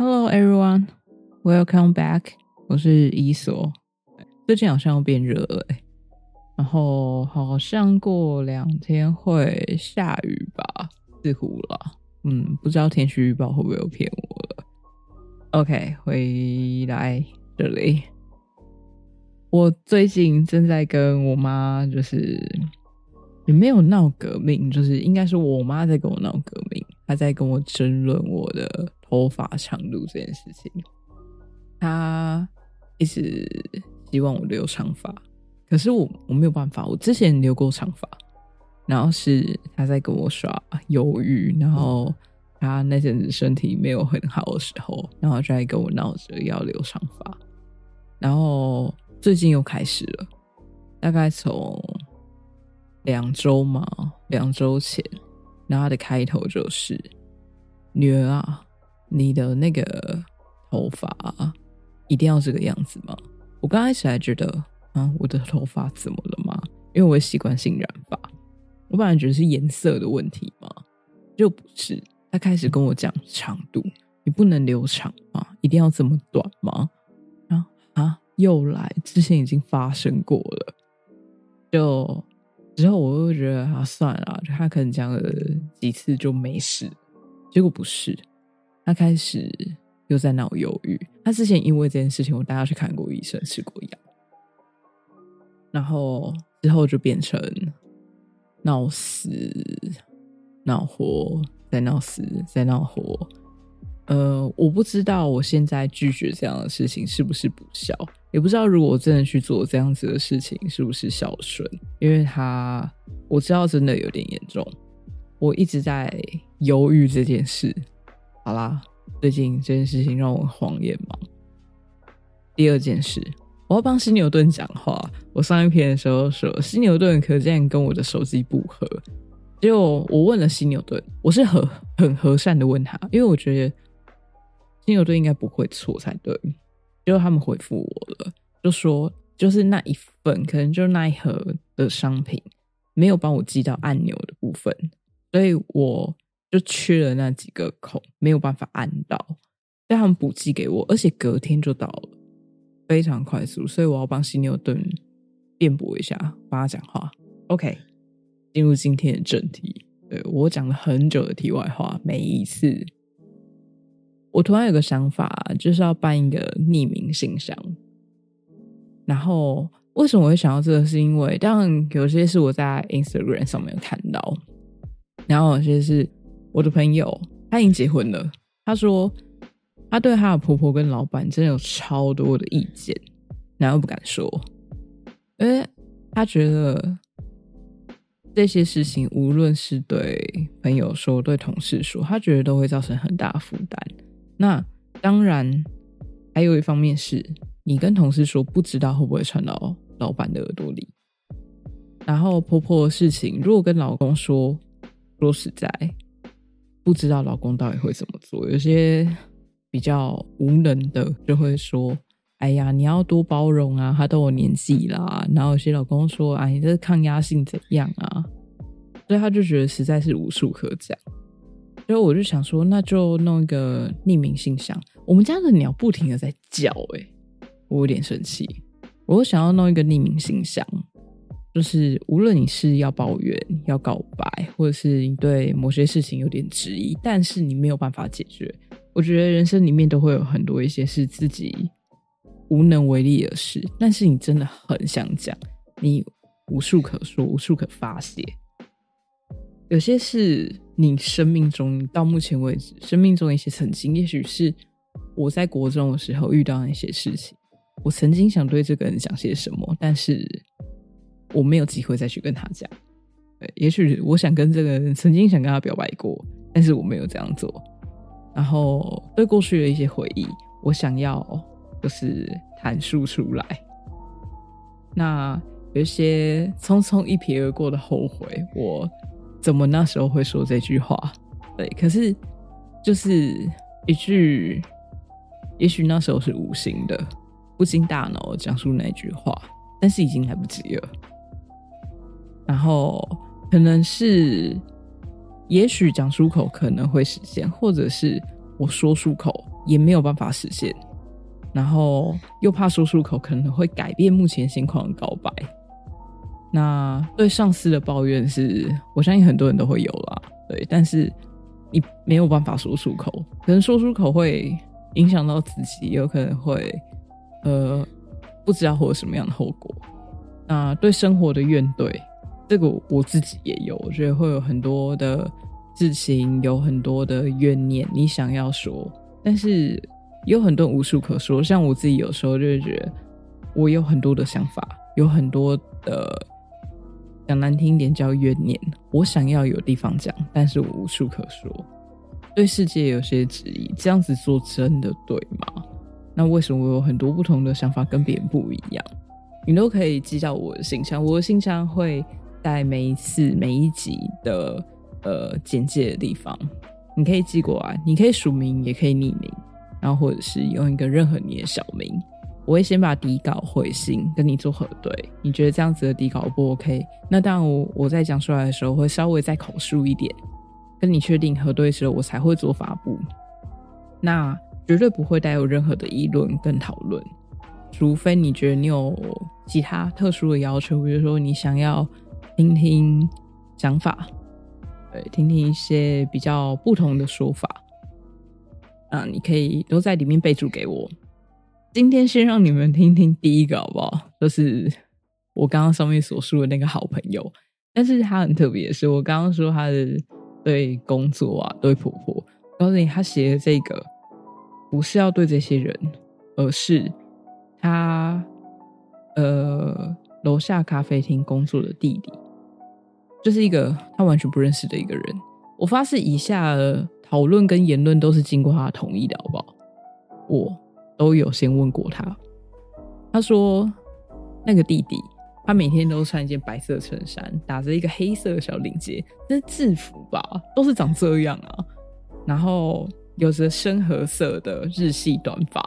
Hello everyone, welcome back。我是伊索。最近好像要变热了、欸，然后好像过两天会下雨吧，似乎啦。嗯，不知道天气预报会不会有骗我了。OK，回来这里。我最近正在跟我妈，就是也没有闹革命，就是应该是我妈在跟我闹革命，她在跟我争论我的头发长度这件事情。他一直希望我留长发，可是我我没有办法，我之前留过长发，然后是他在跟我耍忧郁，然后他那阵子身体没有很好的时候，然后就在跟我闹着要留长发，然后。最近又开始了，大概从两周嘛，两周前，然后他的开头就是：“女儿啊，你的那个头发一定要这个样子吗？”我刚开始还觉得啊，我的头发怎么了吗？因为我习惯性染发，我本来觉得是颜色的问题嘛，就不是。他开始跟我讲长度，你不能留长吗？一定要这么短吗？啊啊！又来，之前已经发生过了，就之后我又觉得啊，算了，他可能讲了几次就没事，结果不是，他开始又在闹忧郁。他之前因为这件事情，我带他去看过医生，吃过药，然后之后就变成闹死、闹活，再闹死，再闹活。呃，我不知道我现在拒绝这样的事情是不是不孝，也不知道如果我真的去做这样子的事情是不是孝顺，因为他我知道真的有点严重，我一直在犹豫这件事。好啦，最近这件事情让我慌眼忙。第二件事，我要帮犀牛顿讲话。我上一篇的时候说，犀牛顿可见跟我的手机不合，结果我问了犀牛顿，我是和很和善的问他，因为我觉得。犀牛顿应该不会错才对，结果他们回复我了，就说就是那一份，可能就那一盒的商品没有帮我寄到按钮的部分，所以我就缺了那几个孔，没有办法按到，但他们补寄给我，而且隔天就到了，非常快速，所以我要帮犀牛顿辩驳一下，帮他讲话。OK，进入今天的正题，对我讲了很久的题外话，每一次。我突然有个想法，就是要办一个匿名信箱。然后为什么我会想到这个？是因为当然有些是我在 Instagram 上面看到，然后有些是我的朋友，他已经结婚了。他说他对他的婆婆跟老板真的有超多的意见，然后不敢说，因为他觉得这些事情无论是对朋友说、对同事说，他觉得都会造成很大负担。那当然，还有一方面是你跟同事说，不知道会不会传到老板的耳朵里。然后婆婆的事情，如果跟老公说，说实在，不知道老公到底会怎么做。有些比较无能的就会说：“哎呀，你要多包容啊，他都有年纪啦。”然后有些老公说：“哎，你这抗压性怎样啊？”所以他就觉得实在是无处可讲。所以我就想说，那就弄一个匿名信箱。我们家的鸟不停的在叫，哎，我有点生气。我想要弄一个匿名信箱，就是无论你是要抱怨、要告白，或者是你对某些事情有点质疑，但是你没有办法解决。我觉得人生里面都会有很多一些是自己无能为力的事，但是你真的很想讲，你无处可说，无处可发泄。有些是你生命中到目前为止生命中一些曾经，也许是我在国中的时候遇到那些事情，我曾经想对这个人讲些什么，但是我没有机会再去跟他讲。也许我想跟这个人曾经想跟他表白过，但是我没有这样做。然后对过去的一些回忆，我想要就是阐述出来。那有一些匆匆一瞥而过的后悔，我。怎么那时候会说这句话？对，可是就是一句，也许那时候是无心的，不经大脑讲述那句话，但是已经来不及了。然后可能是，也许讲出口可能会实现，或者是我说出口也没有办法实现，然后又怕说出口可能会改变目前情况的告白。那对上司的抱怨是，我相信很多人都会有啦，对，但是你没有办法说出口，可能说出口会影响到自己，有可能会呃不知道会有什么样的后果。那对生活的怨怼，这个我自己也有，我觉得会有很多的事情，有很多的怨念，你想要说，但是有很多无处可说。像我自己有时候就会觉得，我有很多的想法，有很多的。讲难听一点叫怨念，我想要有地方讲，但是我无处可说，对世界有些质疑，这样子做真的对吗？那为什么我有很多不同的想法跟别人不一样？你都可以寄到我的信箱，我的信箱会在每一次每一集的呃简介的地方，你可以寄过来，你可以署名，也可以匿名，然后或者是用一个任何你的小名。我会先把底稿回信跟你做核对，你觉得这样子的底稿不 OK？那当然，我我在讲出来的时候会稍微再口述一点，跟你确定核对之后，我才会做发布。那绝对不会带有任何的议论跟讨论，除非你觉得你有其他特殊的要求，比如说你想要听听想法，对，听听一些比较不同的说法，那你可以都在里面备注给我。今天先让你们听听第一个好不好？就是我刚刚上面所说的那个好朋友，但是他很特别，是我刚刚说他的对工作啊，对婆婆，告诉你他写的这个不是要对这些人，而是他呃楼下咖啡厅工作的弟弟，就是一个他完全不认识的一个人。我发誓，以下讨论跟言论都是经过他同意的，好不好？我。都有先问过他，他说那个弟弟，他每天都穿一件白色衬衫，打着一个黑色的小领结，那是制服吧？都是长这样啊。然后有着深褐色的日系短发，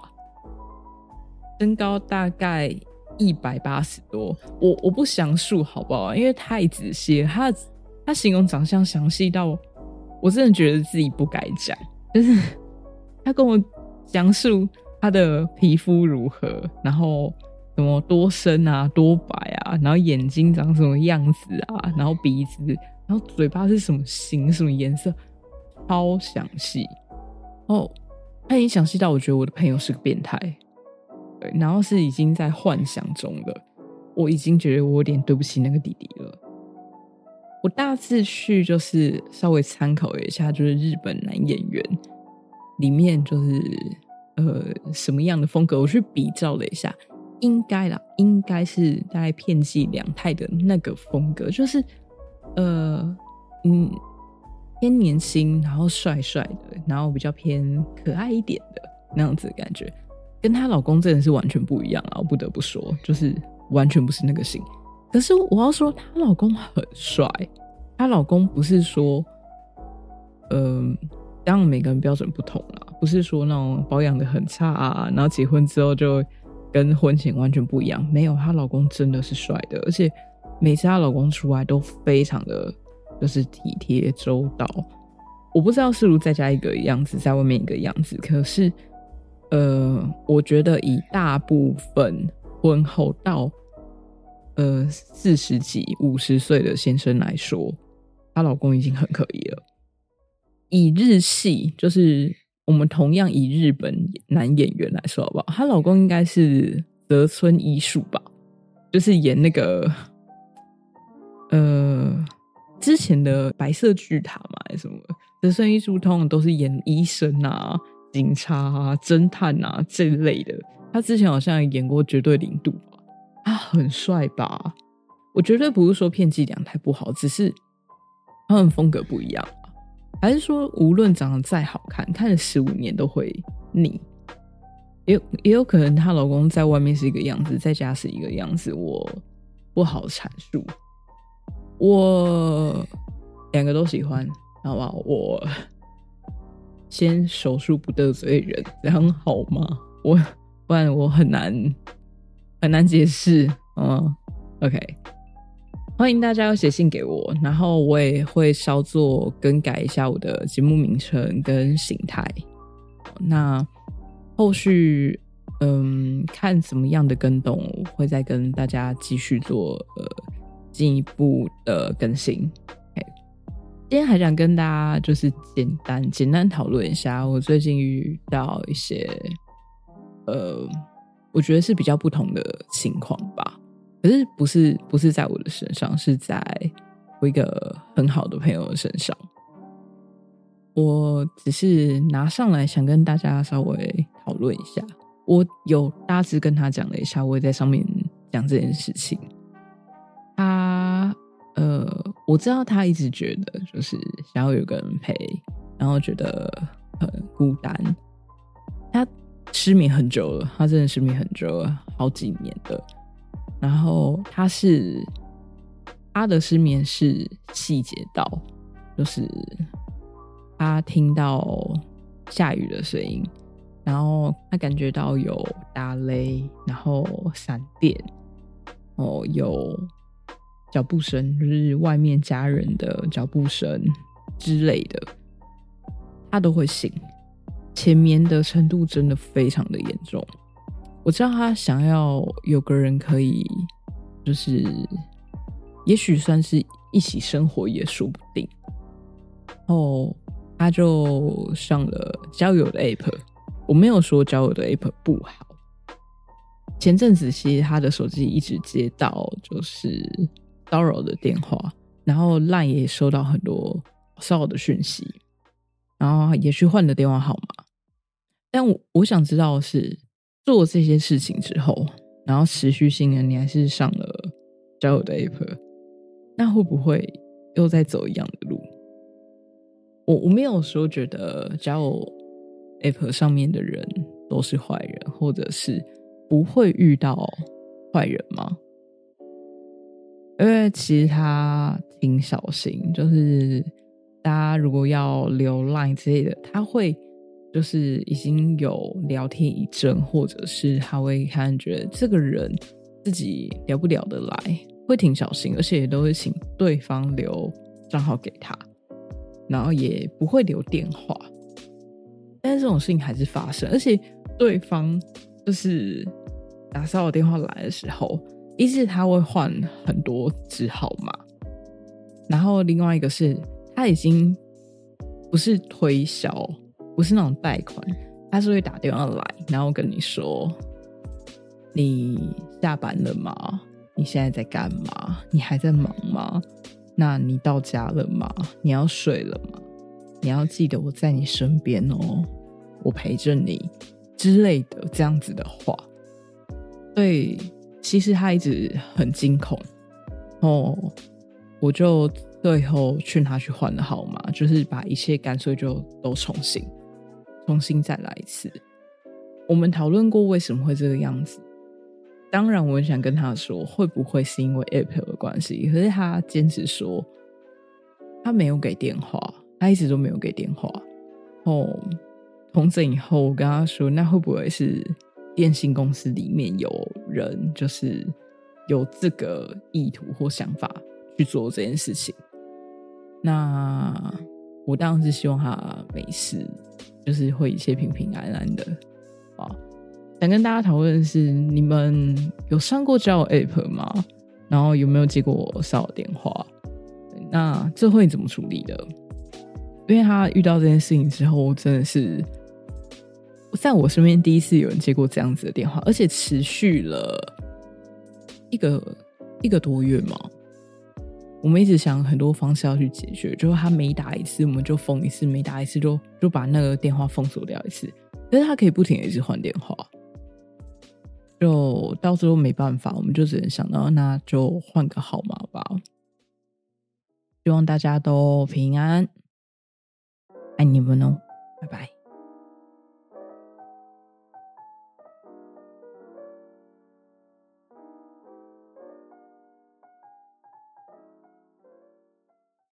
身高大概一百八十多。我我不详述好不好？因为太仔细，他他形容长相详细到我真的觉得自己不该讲。就是他跟我讲述。他的皮肤如何？然后什么多深啊，多白啊？然后眼睛长什么样子啊？然后鼻子，然后嘴巴是什么形、什么颜色？超详细哦！他已经详细到我觉得我的朋友是个变态，对，然后是已经在幻想中了。我已经觉得我有点对不起那个弟弟了。我大致去就是稍微参考一下，就是日本男演员里面就是。呃，什么样的风格？我去比照了一下，应该啦，应该是大概片寄两太的那个风格，就是呃，嗯，偏年轻，然后帅帅的，然后比较偏可爱一点的那样子的感觉，跟她老公真的是完全不一样啊！我不得不说，就是完全不是那个型。可是我要说，她老公很帅，她老公不是说，嗯。当然，每个人标准不同啦，不是说那种保养的很差啊，然后结婚之后就跟婚前完全不一样。没有，她老公真的是帅的，而且每次她老公出来都非常的，就是体贴周到。我不知道是不是在家一个样子，在外面一个样子，可是，呃，我觉得以大部分婚后到呃四十几、五十岁的先生来说，她老公已经很可以了。以日系，就是我们同样以日本男演员来说，好不好？她老公应该是泽村一树吧，就是演那个呃之前的白色巨塔嘛，还是什么？泽村一树通常都是演医生啊、警察啊、侦探啊这类的。他之前好像演过《绝对零度》吧，他很帅吧？我绝对不是说片寄两太不好，只是他们风格不一样。还是说，无论长得再好看，看了十五年都会腻。也也有可能她老公在外面是一个样子，在家是一个样子，我不好阐述。我两个都喜欢，好不好？我先手术不得罪人，这样好吗？我不然我很难很难解释。嗯，OK。欢迎大家要写信给我，然后我也会稍作更改一下我的节目名称跟形态。那后续嗯看什么样的跟动，会再跟大家继续做呃进一步的更新。今天还想跟大家就是简单简单讨论一下，我最近遇到一些呃，我觉得是比较不同的情况吧。可是不是不是在我的身上，是在我一个很好的朋友身上。我只是拿上来想跟大家稍微讨论一下。我有大致跟他讲了一下，我也在上面讲这件事情。他。呃，我知道他一直觉得就是想要有个人陪，然后觉得很孤单。他失眠很久了，他真的失眠很久了，好几年的。然后他是他的失眠是细节到，就是他听到下雨的声音，然后他感觉到有打雷，然后闪电，哦有。脚步声就是外面家人的脚步声之类的，他都会醒。前眠的程度真的非常的严重。我知道他想要有个人可以，就是也许算是一起生活也说不定。哦，他就上了交友的 app。我没有说交友的 app 不好。前阵子其实他的手机一直接到就是。骚扰的电话，然后烂也收到很多骚扰的讯息，然后也去换了电话号码。但我我想知道的是，做这些事情之后，然后持续性的你还是上了交友的 app，那会不会又在走一样的路？我我没有说觉得交友 app 上面的人都是坏人，或者是不会遇到坏人吗？因为其实他挺小心，就是大家如果要留 line 之类的，他会就是已经有聊天一阵，或者是他会看觉得这个人自己聊不聊得来，会挺小心，而且也都会请对方留账号给他，然后也不会留电话。但是这种事情还是发生，而且对方就是打骚扰电话来的时候。一是他会换很多支号码，然后另外一个是他已经不是推销，不是那种贷款，他是会打电话来，然后跟你说：“你下班了吗？你现在在干嘛？你还在忙吗？那你到家了吗？你要睡了吗？你要记得我在你身边哦，我陪着你之类的这样子的话，对。”其实他一直很惊恐，哦，我就最后劝他去换了号码，就是把一切干脆就都重新，重新再来一次。我们讨论过为什么会这个样子，当然我很想跟他说，会不会是因为 Apple 的关系？可是他坚持说他没有给电话，他一直都没有给电话。哦，从此以后我跟他说，那会不会是？电信公司里面有人就是有这个意图或想法去做这件事情，那我当然是希望他没事，就是会一切平平安安的啊。想跟大家讨论的是，你们有上过交友 App 吗？然后有没有接过骚扰电话？那这会怎么处理的？因为他遇到这件事情之后，真的是。在我身边第一次有人接过这样子的电话，而且持续了一个一个多月嘛。我们一直想很多方式要去解决，就是他每打一次我们就封一次，每打一次就就把那个电话封锁掉一次。但是他可以不停的一直换电话，就到最后没办法，我们就只能想到那就换个号码吧。希望大家都平安，爱你们哦，拜拜。